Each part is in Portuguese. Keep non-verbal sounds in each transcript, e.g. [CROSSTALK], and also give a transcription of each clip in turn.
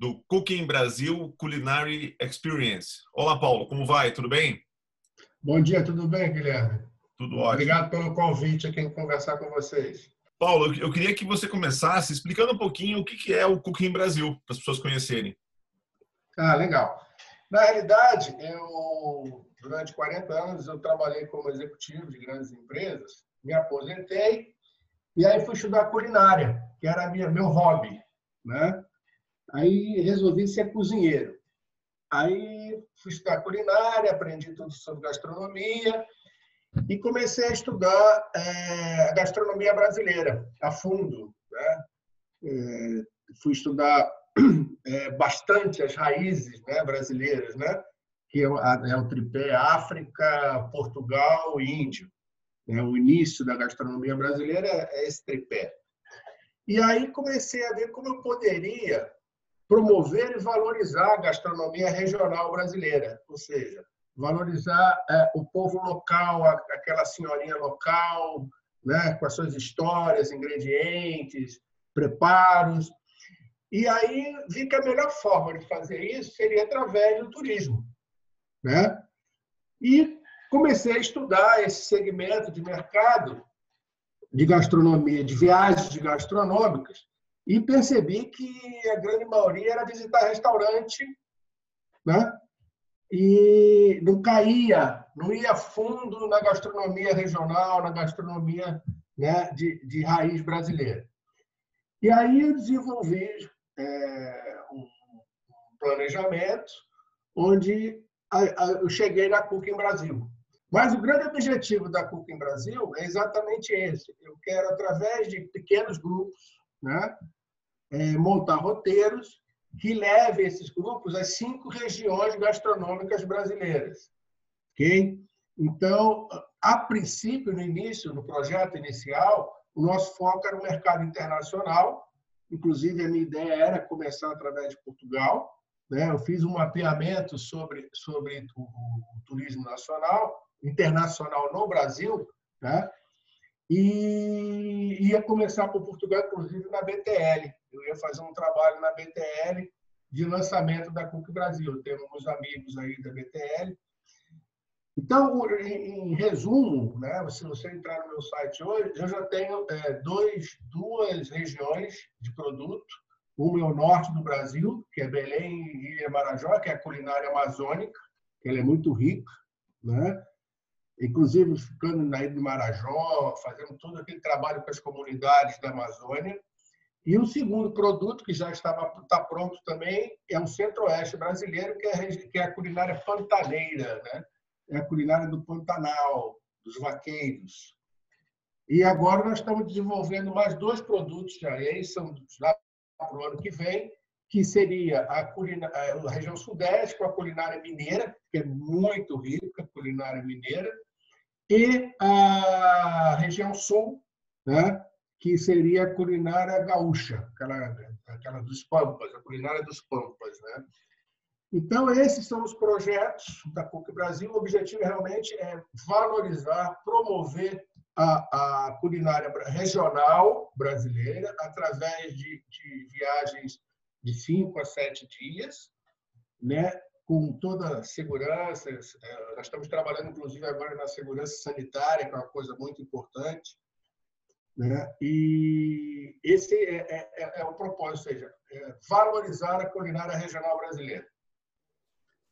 do Cooking Brasil Culinary Experience. Olá, Paulo, como vai? Tudo bem? Bom dia, tudo bem, Guilherme? Tudo ótimo. Obrigado pelo convite aqui em conversar com vocês. Paulo, eu queria que você começasse explicando um pouquinho o que é o Cooking Brasil, para as pessoas conhecerem. Ah, legal. Na realidade, eu durante 40 anos eu trabalhei como executivo de grandes empresas, me aposentei e aí fui estudar culinária, que era minha, meu hobby, né? Aí resolvi ser cozinheiro. Aí fui estudar culinária, aprendi tudo sobre gastronomia e comecei a estudar é, a gastronomia brasileira a fundo. Né? É, fui estudar é, [CLEARS THROAT] bastante as raízes né, brasileiras, né? que é, é o tripé África, Portugal e. Né? O início da gastronomia brasileira é esse tripé. E aí comecei a ver como eu poderia promover e valorizar a gastronomia regional brasileira, ou seja, valorizar é, o povo local, aquela senhorinha local, né, com as suas histórias, ingredientes, preparos. E aí vi que a melhor forma de fazer isso seria através do turismo, né? E comecei a estudar esse segmento de mercado de gastronomia, de viagens gastronômicas, e percebi que a grande maioria era visitar restaurante, né? E não caía, não ia fundo na gastronomia regional, na gastronomia né, de, de raiz brasileira. E aí eu desenvolvi é, um planejamento onde eu cheguei na Cooking Brasil. Mas o grande objetivo da Cooking Brasil é exatamente esse. Eu quero, através de pequenos grupos, né, é, montar roteiros que levem esses grupos às cinco regiões gastronômicas brasileiras. Ok? Então, a princípio, no início, no projeto inicial, o nosso foco era o mercado internacional. Inclusive, a minha ideia era começar através de Portugal. Né? Eu fiz um mapeamento sobre, sobre o, o turismo nacional, internacional no Brasil, né? e ia começar por Portugal, inclusive na BTL. Eu ia fazer um trabalho na BTL de lançamento da Cook Brasil. Tenho uns amigos aí da BTL. Então, em resumo, né, se você entrar no meu site hoje, eu já tenho é, dois, duas regiões de produto. Uma é o norte do Brasil, que é Belém e Ilha Marajó, que é a culinária amazônica, que ela é muito rica, né? inclusive ficando na Ilha de Marajó, fazendo todo aquele trabalho com as comunidades da Amazônia. E o segundo produto, que já estava está pronto também, é o centro-oeste brasileiro, que é, que é a culinária pantaneira, né? é a culinária do Pantanal, dos vaqueiros. E agora nós estamos desenvolvendo mais dois produtos já, e aí são para o ano que vem, que seria a, culinária, a região sudeste com a culinária mineira, que é muito rica, a culinária mineira, e a região sul, né, que seria a culinária gaúcha, aquela, aquela dos pampas, a culinária dos pampas. Né? Então, esses são os projetos da PUC Brasil. O objetivo realmente é valorizar, promover a, a culinária regional brasileira através de, de viagens de cinco a sete dias, né? com toda a segurança. É, nós estamos trabalhando, inclusive, agora na segurança sanitária, que é uma coisa muito importante. Né? E esse é, é, é, é o propósito, ou seja, é valorizar a culinária regional brasileira.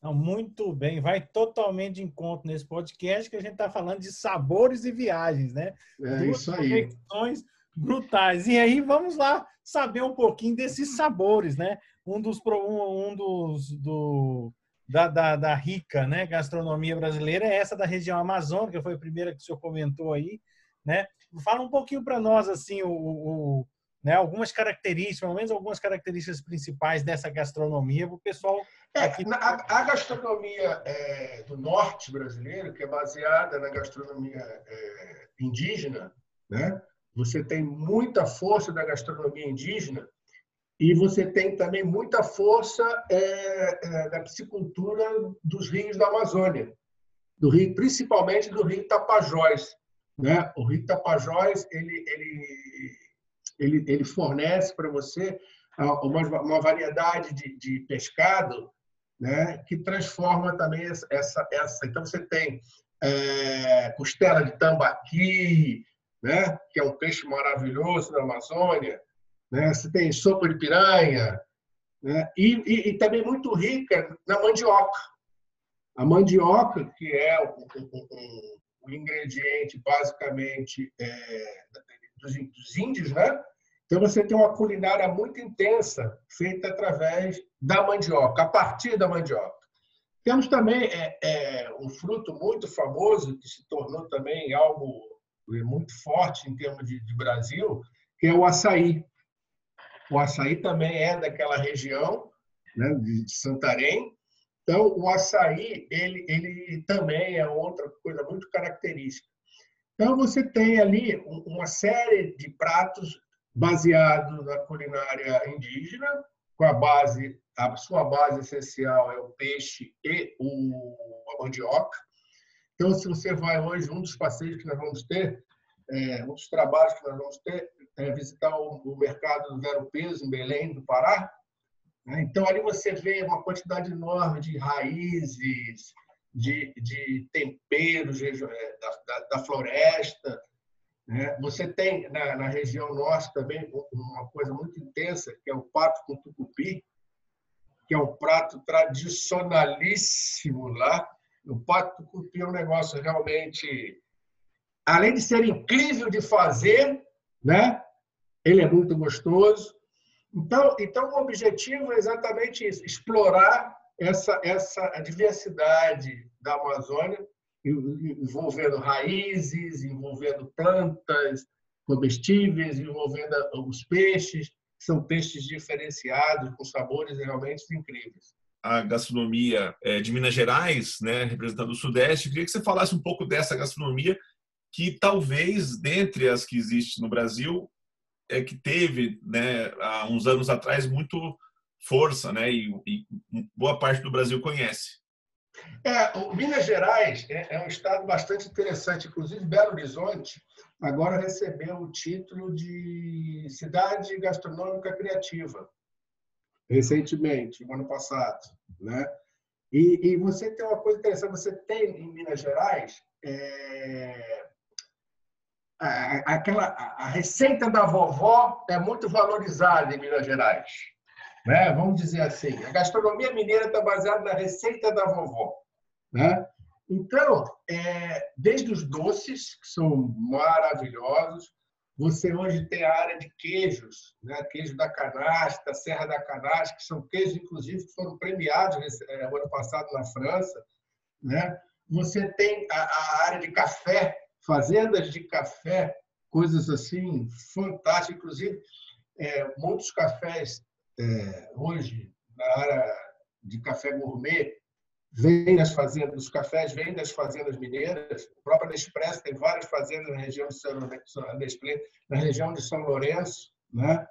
Não, muito bem, vai totalmente de encontro nesse podcast que a gente está falando de sabores e viagens, né? É Duas isso aí. brutais. E aí vamos lá saber um pouquinho desses sabores, né? Um dos um, um dos do, da, da, da, rica, né, gastronomia brasileira é essa da região amazônica, foi a primeira que o senhor comentou aí, né? Fala um pouquinho para nós assim o, o, né, algumas características, pelo menos algumas características principais dessa gastronomia para o pessoal. É, aqui... a, a, gastronomia é, do norte brasileiro, que é baseada na gastronomia é, indígena, né? você tem muita força da gastronomia indígena e você tem também muita força é, é, da piscicultura dos rios da Amazônia, do rio, principalmente do rio Tapajós. Né? O rio Tapajós ele, ele, ele, ele fornece para você uma, uma variedade de, de pescado né? que transforma também essa, essa. Então, você tem é, costela de tambaqui, né? que é um peixe maravilhoso na Amazônia, né? Você tem sopa de piranha, né? E, e, e, também muito rica na mandioca. A mandioca, que é o, o, o ingrediente basicamente é, dos, dos índios, né? Então você tem uma culinária muito intensa feita através da mandioca, a partir da mandioca. Temos também é, é, um fruto muito famoso que se tornou também algo muito forte em termos de, de Brasil, que é o açaí. O açaí também é daquela região, né, de Santarém. Então, o açaí ele, ele também é outra coisa muito característica. Então, você tem ali uma série de pratos baseados na culinária indígena, com a base, a sua base essencial é o peixe e o, a mandioca. Então, se você vai hoje, um dos passeios que nós vamos ter, é, um dos trabalhos que nós vamos ter, é, visitar o, o, mercado do Vero Peso, em Belém do Pará. Né? Então, ali você vê uma quantidade enorme de raízes, de, de temperos é, da, da, da floresta. Né? Você tem na, na, região norte também uma coisa muito intensa, que é o pato com tucupi, que é um prato tradicionalíssimo lá. O pato tucupi é um negócio realmente, além de ser incrível de fazer, né? ele é muito gostoso. Então, então o objetivo é exatamente isso, explorar essa, essa diversidade da Amazônia, envolvendo raízes, envolvendo plantas comestíveis, envolvendo os peixes, que são peixes diferenciados, com sabores realmente incríveis. A gastronomia é, de Minas Gerais, né, representando o Sudeste, eu queria que você falasse um pouco dessa gastronomia que talvez, dentre as que existem no Brasil, é que teve, né, há uns anos atrás, muito força, né, e, e boa parte do Brasil conhece. É, o Minas Gerais é, é, um estado bastante interessante. Inclusive, Belo Horizonte agora recebeu o título de cidade gastronômica criativa, recentemente, no ano passado. Né? E, e você tem uma coisa interessante: você tem em Minas Gerais é, aquela a receita da vovó é muito valorizada em Minas Gerais. Né? Vamos dizer assim, a gastronomia mineira está baseada na receita da vovó. Né? Então, é, desde os doces, que são maravilhosos, você hoje tem a área de queijos, né? queijo da canastra, Serra da Canastra, que são queijos, inclusive, que foram premiados nesse, é, ano passado na França. Né? Você tem a, a área de café, fazendas de café, coisas assim fantásticas. Inclusive, é, muitos cafés é, hoje, na área de café gourmet, vêm das fazendas, os cafés vêm das fazendas mineiras. O próprio Nespresso tem várias fazendas na região de São, na região de São Lourenço. Né?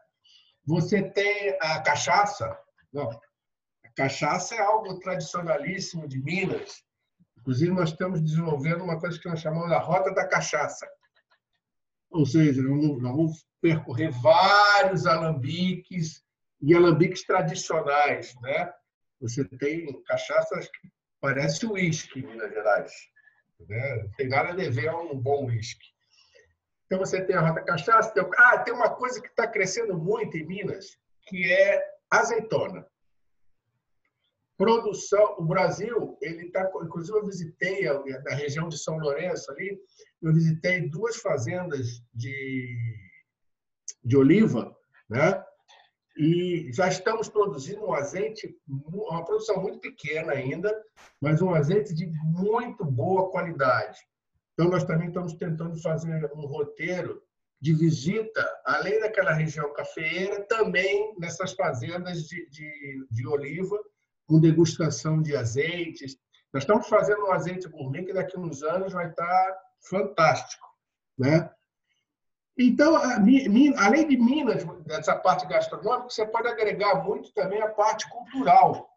Você tem a cachaça. Não, a cachaça é algo tradicionalíssimo de Minas. Inclusive, nós estamos desenvolvendo uma coisa que nós chamamos da Rota da Cachaça. Ou seja, nós vamos percorrer vários alambiques e alambiques tradicionais. Né? Você tem cachaças que parecem uísque em Minas Gerais. Né? Não tem nada a dever a um bom uísque. Então, você tem a Rota Cachaça. Tem... Ah, tem uma coisa que está crescendo muito em Minas, que é azeitona produção, o Brasil, ele está, inclusive eu visitei na região de São Lourenço ali, eu visitei duas fazendas de, de oliva, né? E já estamos produzindo um azeite, uma produção muito pequena ainda, mas um azeite de muito boa qualidade. Então, nós também estamos tentando fazer um roteiro de visita, além daquela região cafeeira, também nessas fazendas de, de, de oliva, com degustação de azeites. Nós estamos fazendo um azeite gourmet que daqui a uns anos vai estar fantástico. Né? Então, além de Minas, dessa parte gastronômica, você pode agregar muito também a parte cultural,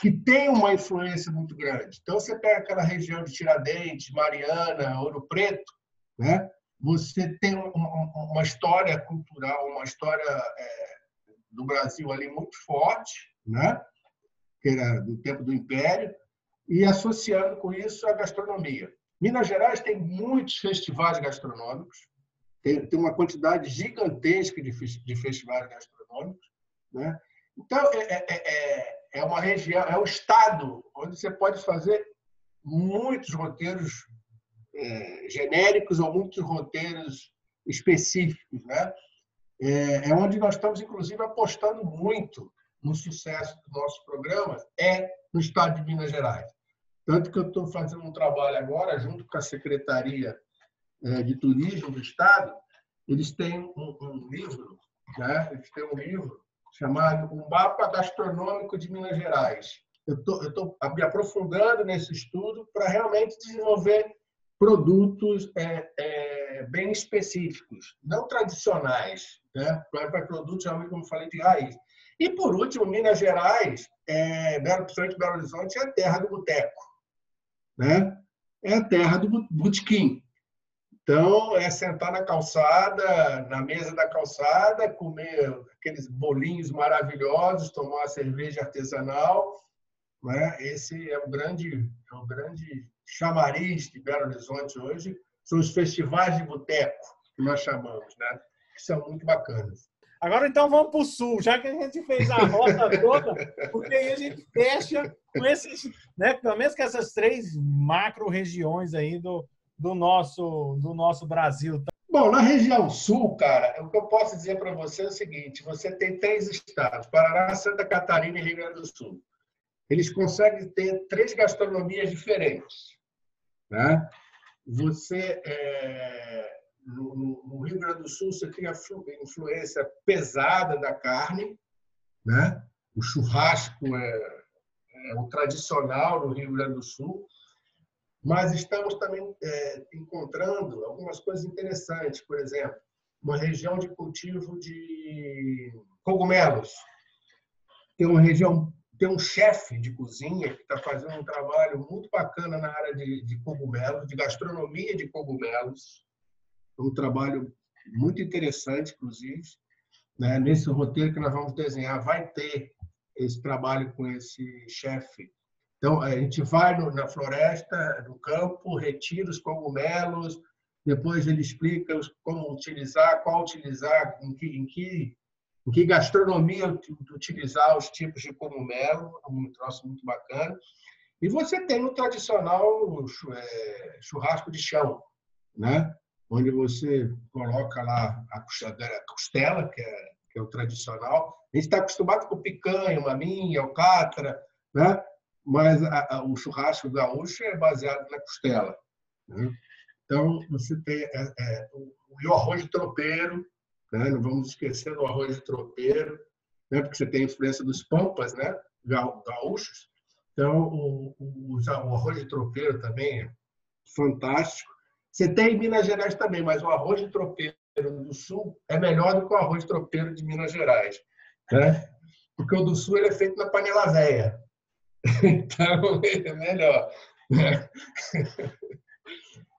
que tem uma influência muito grande. Então, você pega aquela região de Tiradentes, Mariana, Ouro Preto, né? você tem uma história cultural, uma história é, do Brasil ali muito forte, né? Que era do tempo do Império, e associando com isso a gastronomia. Minas Gerais tem muitos festivais gastronômicos, tem, tem uma quantidade gigantesca de, de festivais gastronômicos. Né? Então, é, é, é, é uma região, é um estado onde você pode fazer muitos roteiros é, genéricos ou muitos roteiros específicos. Né? É, é onde nós estamos, inclusive, apostando muito no sucesso dos nossos programas, é no estado de Minas Gerais. Tanto que eu estou fazendo um trabalho agora, junto com a Secretaria é, de Turismo do Estado, eles têm um, um livro, né? eles têm um livro chamado O Mapa Gastronômico de Minas Gerais. Eu estou me aprofundando nesse estudo para realmente desenvolver produtos é, é, bem específicos, não tradicionais, né? para produtos, realmente, como falei, de raiz. E, por último, Minas Gerais, é, Belo, principalmente Belo Horizonte, é a terra do boteco. Né? É a terra do botequim. Então, é sentar na calçada, na mesa da calçada, comer aqueles bolinhos maravilhosos, tomar uma cerveja artesanal. Né? Esse é o grande, é o grande chamariz de Belo Horizonte hoje. São os festivais de boteco, que nós chamamos, né? que são muito bacanas. Agora, então, vamos para o sul, já que a gente fez a rota [LAUGHS] toda, porque aí a gente fecha com esses, né, pelo menos com essas três macro-regiões aí do, do, nosso, do nosso Brasil. Bom, na região sul, cara, o que eu posso dizer para você é o seguinte: você tem três estados, Paraná, Santa Catarina e Rio Grande do Sul. Eles conseguem ter três gastronomias diferentes. Né? Você é, no, no, Rio Grande do Sul, você tem a influência pesada da carne, né? O churrasco é, é o tradicional no Rio Grande do Sul, mas estamos também é, encontrando algumas coisas interessantes, por exemplo, uma região de cultivo de cogumelos. Tem uma região, tem um chefe de cozinha que está fazendo um trabalho muito bacana na área de, de cogumelos, de gastronomia de cogumelos um trabalho muito interessante, inclusive. Né? Nesse roteiro que nós vamos desenhar, vai ter esse trabalho com esse chefe. Então, a gente vai no, na floresta, no campo, retira os cogumelos, depois ele explica como utilizar, qual utilizar, em que, em que, em que gastronomia utilizar os tipos de cogumelo, um troço muito bacana. E você tem o tradicional é, churrasco de chão, né? onde você coloca lá a costela, que é, que é o tradicional. A gente está acostumado com picanha, maminha, alcatra, né? mas a, a, o churrasco gaúcho é baseado na costela. Né? Então, você tem é, é, o, o arroz tropeiro, né? não vamos esquecer do arroz de tropeiro, né? porque você tem influência dos pampas né? gaúchos. Então, o, o, o arroz de tropeiro também é fantástico. Você tem em Minas Gerais também, mas o arroz de tropeiro do Sul é melhor do que o arroz de tropeiro de Minas Gerais. Né? Porque o do Sul ele é feito na panela velha. [LAUGHS] Então, é melhor. [LAUGHS]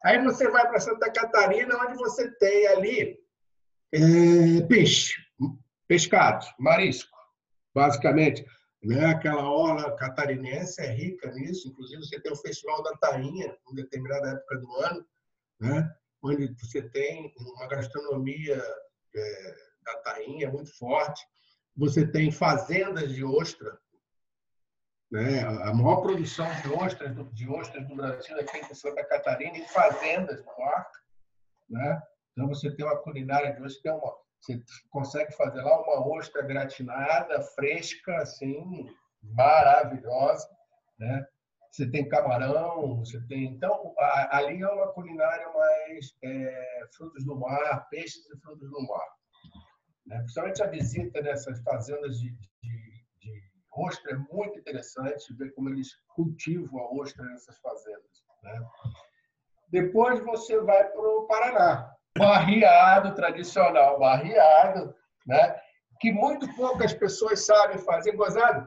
Aí você vai para Santa Catarina, onde você tem ali é, peixe, pescado, marisco, basicamente. Né? Aquela orla catarinense é rica nisso. Inclusive, você tem o Festival da Tainha, em determinada época do ano, né? onde você tem uma gastronomia é, da tainha muito forte. Você tem fazendas de ostra. Né? A maior produção de ostras, de ostras do Brasil é feita em Santa Catarina, em fazendas no mar. Né? Então, você tem uma culinária de ostra, uma, você consegue fazer lá uma ostra gratinada, fresca, assim, maravilhosa. Né? você tem camarão, você tem. Então, ali é uma culinária mais é, frutos do mar, peixes e frutos do mar. Né? Principalmente a visita nessas fazendas de, de, de ostra é muito interessante, ver como eles cultivam a ostra nessas fazendas. Né? Depois você vai para o Paraná, barriado tradicional, barriado, né? que muito poucas pessoas sabem fazer. Gozado,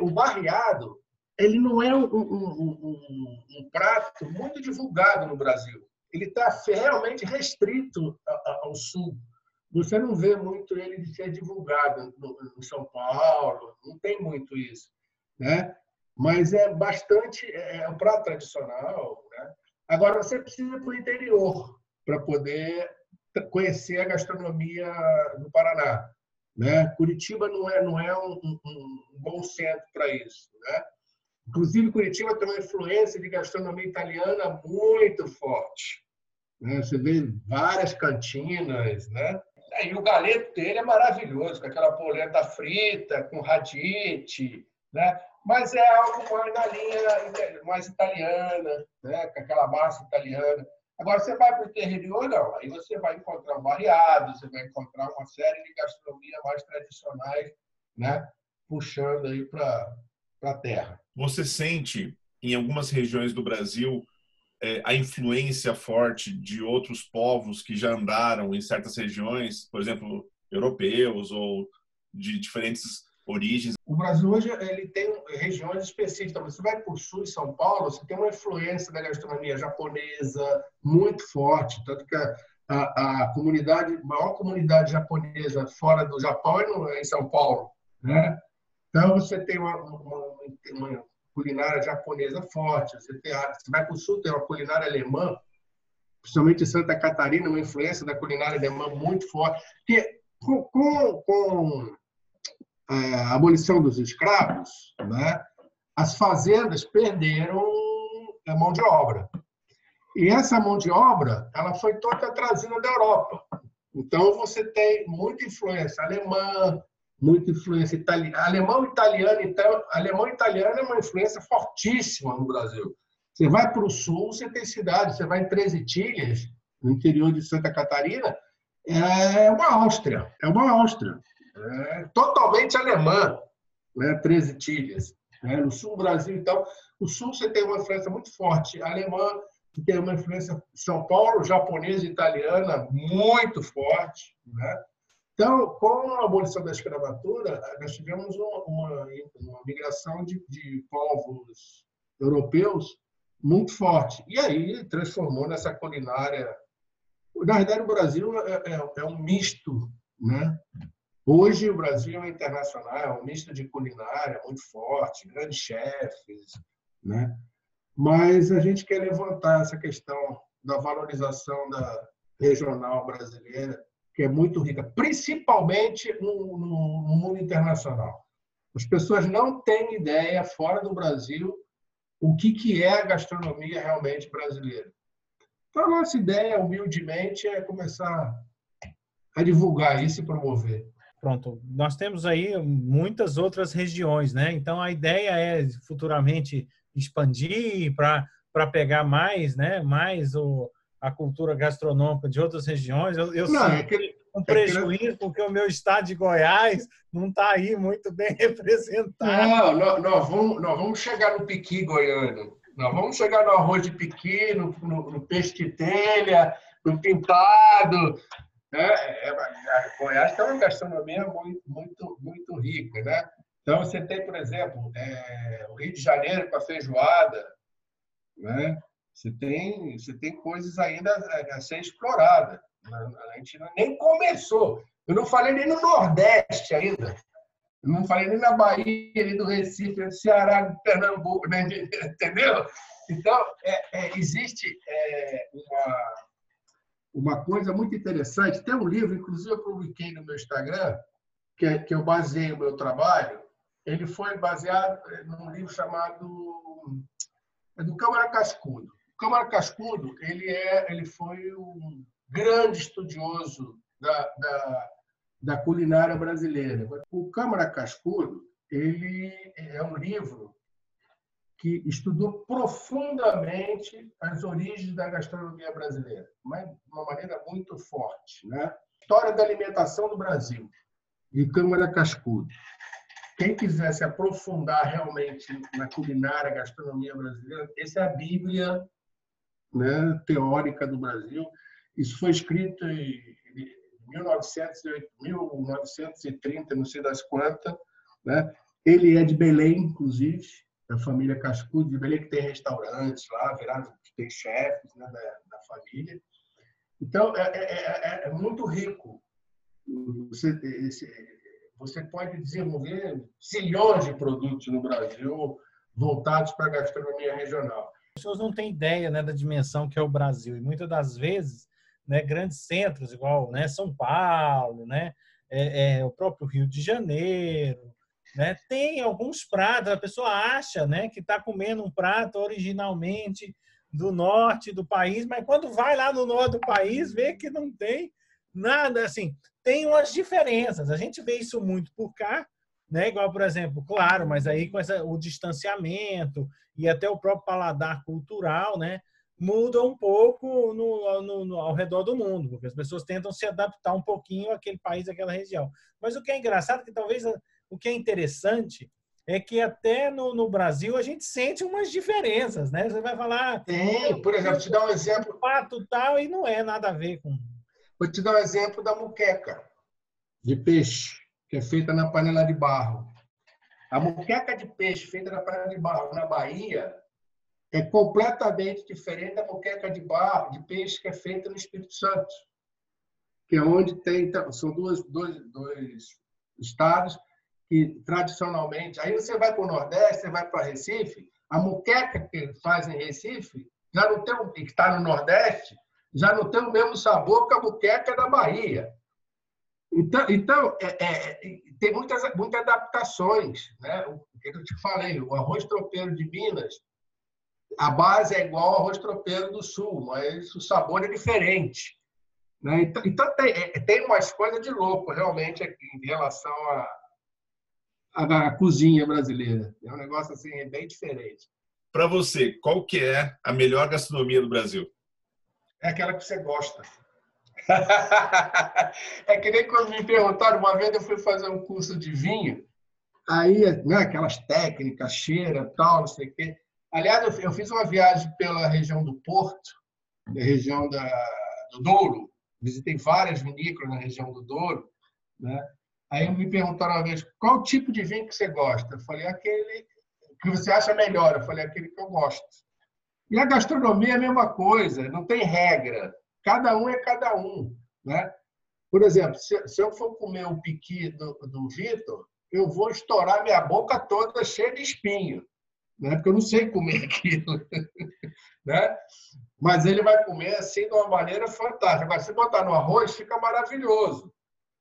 o barriado ele não é um, um, um, um prato muito divulgado no Brasil. Ele está realmente restrito ao sul. Você não vê muito ele ser divulgado no, São Paulo, não tem muito isso, né? Mas é bastante é, é um prato tradicional, né? Agora você precisa ir para o interior para poder conhecer a gastronomia do Paraná, né? Curitiba não é não é um, um, um bom centro para isso, né? Inclusive, Curitiba tem uma influência de gastronomia italiana muito forte. Né? Você vê várias cantinas, né? E o galeto dele é maravilhoso, com aquela polenta frita, com radite, né? Mas é algo mais na linha mais italiana, né? Com aquela massa italiana. Agora, você vai para o interior, não. Aí você vai encontrar um barriado, você vai encontrar uma série de gastronomia mais tradicionais, né? Puxando aí para a terra. Você sente em algumas regiões do Brasil é, a influência forte de outros povos que já andaram em certas regiões, por exemplo, europeus ou de diferentes origens? O Brasil hoje ele tem regiões específicas. Você vai para o sul de São Paulo, você tem uma influência da gastronomia japonesa muito forte, tanto que a, a, a comunidade, maior comunidade japonesa fora do Japão é em São Paulo, né? Então você tem uma, uma, uma culinária japonesa forte. Você, tem, você vai para o sul, tem uma culinária alemã, principalmente em Santa Catarina, uma influência da culinária alemã muito forte. Que, com, com, com é, a abolição dos escravos, né, as fazendas perderam a mão de obra. E essa mão de obra ela foi toda trazida da Europa. Então, você tem muita influência alemã, muita influência italiana. Alemão italiano, então, alemão italiano é uma influência fortíssima no Brasil. Você vai para o sul, você tem cidades, você vai em Treze Itilhas, no interior de Santa Catarina, é uma Áustria, é uma Áustria, é totalmente alemã, né? Treze Itilhas. Né? No sul do Brasil, então, no sul você tem uma influência muito forte alemã, você tem uma influência São Paulo, japonesa e italiana muito forte, né? Então, com a abolição da escravatura, nós tivemos uma, uma, uma migração de, de, povos europeus muito forte. E aí transformou nessa culinária. Na verdade, o Brasil é, é, é um misto. Né? Hoje, o Brasil é internacional, é um misto de culinária muito forte, grandes chefes. Né? Mas a gente quer levantar essa questão da valorização da regional brasileira que é muito rica, principalmente no, no, no mundo internacional. As pessoas não têm ideia, fora do Brasil, o que, que é a gastronomia realmente brasileira. Então, a nossa ideia, humildemente, é começar a divulgar isso e promover. Pronto, nós temos aí muitas outras regiões, né? Então, a ideia é futuramente expandir para pegar mais, né? Mais o, a cultura gastronômica de outras regiões. Eu, eu não, é que, um é prejuízo, porque o meu estado de Goiás não está aí muito bem [LAUGHS] representado. Não, nós, nós, vamos, nós vamos chegar no piqui goiano. Nós vamos chegar no arroz de piqui, no, no, no peixe de telha, no pintado. Né? É, é, Goiás tem uma gastronomia muito, muito, muito rica. Né? Então, você tem, por exemplo, é, o Rio de Janeiro com a feijoada. Né? Você tem, você tem coisas ainda a ser explorada. A gente nem começou. Eu não falei nem no Nordeste ainda. Eu não falei nem na Bahia, nem do Recife, no Ceará, no Pernambuco, né? [LAUGHS] entendeu? Então, é, é, existe é, uma, uma coisa muito interessante. Tem um livro, inclusive eu publiquei no meu Instagram, que, é, que eu baseei o meu trabalho. Ele foi baseado num livro chamado é do Câmara Cascudo. Câmara Cascudo, ele, é, ele foi um grande estudioso da, da, da culinária brasileira. O Câmara Cascudo, ele é um livro que estudou profundamente as origens da gastronomia brasileira, mas de uma maneira muito forte. Né? História da alimentação do Brasil, de Câmara Cascudo. Quem quiser se aprofundar realmente na culinária, gastronomia brasileira, essa é a Bíblia né, teórica do Brasil. Isso foi escrito em 1930, não sei das quantas. Né? Ele é de Belém, inclusive, da família Cascudo de Belém, que tem restaurantes lá, que tem chefes né, da, da, família. Então, é, é, é, é muito rico. Você, esse, você pode desenvolver zilhões de produtos no Brasil voltados para a gastronomia regional. As pessoas não têm ideia né, da dimensão que é o Brasil. E muitas das vezes, né, grandes centros, igual né, São Paulo, né, é, é, o próprio Rio de Janeiro, né? Tem alguns pratos, a pessoa acha né, que está comendo um prato originalmente do norte do país, mas quando vai lá no norte do país, vê que não tem nada assim. Tem umas diferenças. A gente vê isso muito por cá, né? Igual, por exemplo, claro, mas aí com essa, o distanciamento e até o próprio paladar cultural, né? Muda um pouco no, no, no, ao redor do mundo, porque as pessoas tentam se adaptar um pouquinho àquele país, àquela região. Mas o que é engraçado é que talvez o que é interessante é que até no, no, Brasil a gente sente umas diferenças, né? Você vai falar. Tem, por exemplo, te dar um exemplo. Pato tal, e não é nada a ver com. Vou te dar um exemplo da muqueca de peixe, que é feita na panela de barro. A muqueca de peixe feita na panela de barro na Bahia é completamente diferente da muqueca de barro de peixe que é feita no Espírito Santo, que é onde tem. Então, são dois, dois, dois estados que tradicionalmente. Aí você vai para o Nordeste, você vai para Recife, a muqueca que faz em Recife, já não tem, que está no Nordeste, já não tem o mesmo sabor que a muqueca da Bahia. Então, então é, é, tem muitas, muitas adaptações. Né? O que eu te falei, o arroz tropeiro de Minas, a base é igual ao arroz tropeiro do Sul, mas o sabor é diferente. Né? Então, então tem, é, tem umas coisas de louco, realmente, em relação a, a, a cozinha brasileira. É um negócio assim bem diferente. Para você, qual que é a melhor gastronomia do Brasil? É aquela que você gosta. [LAUGHS] é que nem quando me perguntaram, uma vez eu fui fazer um curso de vinho, aí, né, aquelas técnicas, cheira, tal, não sei o quê. Aliás, eu fiz uma viagem pela região do Porto, da região da, do Douro, visitei várias vinícolas na região do Douro, né? Aí me perguntaram uma vez, qual tipo de vinho que você gosta? Eu falei, aquele que você acha melhor. Eu falei, aquele que eu gosto. E a gastronomia é a mesma coisa, não tem regra. Cada um é cada um. Né? Por exemplo, se, eu for comer o piqui do, do Vitor, eu vou estourar minha boca toda cheia de espinho, né? porque eu não sei comer [LAUGHS] aquilo. né? Mas ele vai comer assim de uma maneira fantástica. Agora, se botar no arroz, fica maravilhoso.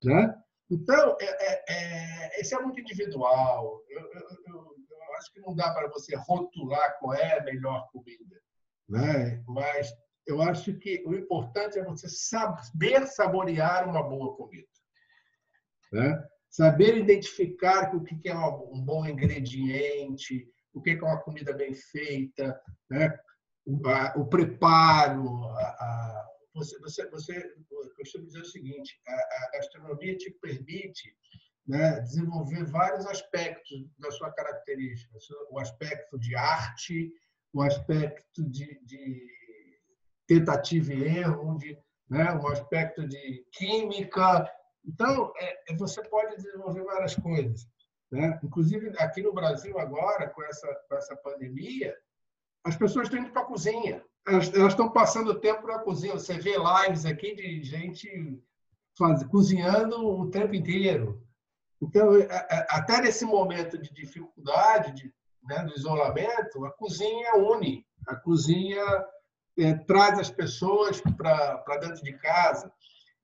Né? Então, é, é, é, esse é muito individual. Eu, eu, eu, eu acho que não dá para você rotular qual é a melhor comida. Né? Mas eu acho que o importante é você saber saborear uma boa comida. Né? Saber identificar o que é um bom ingrediente, o que é uma comida bem feita, né? o, a, o preparo, a, a você, você, você costumo dizer o seguinte: a, a gastronomia te permite né, desenvolver vários aspectos da sua característica, o aspecto de arte, o aspecto de, de tentativa e erro, de, né, um aspecto de química. Então, é, é, você pode desenvolver várias coisas. Né? Inclusive, aqui no Brasil, agora, com essa, com essa pandemia, as pessoas estão indo para a cozinha elas, estão passando tempo na cozinha. Você vê lives aqui de gente faz, cozinhando o tempo inteiro. Então, é, é, até nesse momento de dificuldade, de, né, do isolamento, a cozinha une. A cozinha é, traz as pessoas para dentro de casa.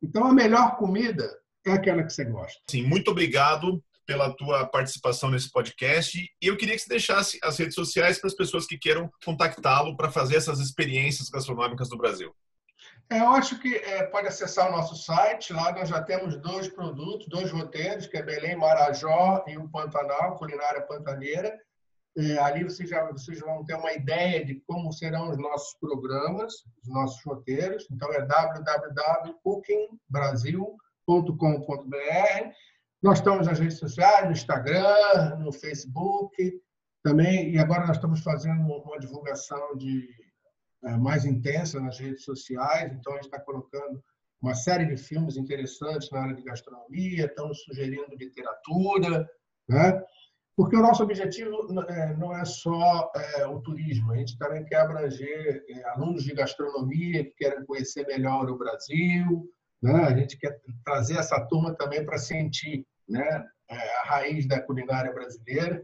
Então, a melhor comida é aquela que você gosta. Sim, muito obrigado pela tua participação nesse podcast. E eu queria que você deixasse as redes sociais para as pessoas que queiram contactá-lo para fazer essas experiências gastronômicas no Brasil. É, eu acho que é, pode acessar o nosso site. Lá nós já temos dois produtos, dois roteiros, que é Belém Marajó e o Pantanal, Culinária Pantaneira. É, ali vocês já, vocês vão ter uma ideia de como serão os nossos programas, os nossos roteiros. Então, é www.cookingbrasil.com.br. Nós estamos nas redes sociais, no Instagram, no Facebook também, e agora nós estamos fazendo uma divulgação de, é, mais intensa nas redes sociais, então a gente está colocando uma série de filmes interessantes na área de gastronomia, estamos sugerindo literatura, né? porque o nosso objetivo não é só é, o turismo, a gente também quer abranger é, alunos de gastronomia que querem conhecer melhor o Brasil, né? a gente quer trazer essa turma também para sentir né, é, a raiz da culinária brasileira.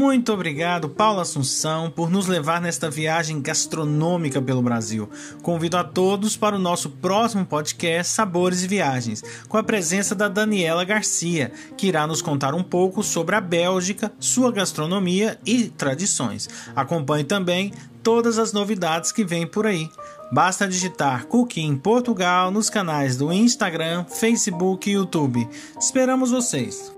Muito obrigado, Paulo Assunção, por nos levar nesta viagem gastronômica pelo Brasil. Convido a todos para o nosso próximo podcast Sabores e Viagens, com a presença da Daniela Garcia, que irá nos contar um pouco sobre a Bélgica, sua gastronomia e tradições. Acompanhe também todas as novidades que vêm por aí. Basta digitar Cooking Portugal nos canais do Instagram, Facebook e YouTube. Esperamos vocês!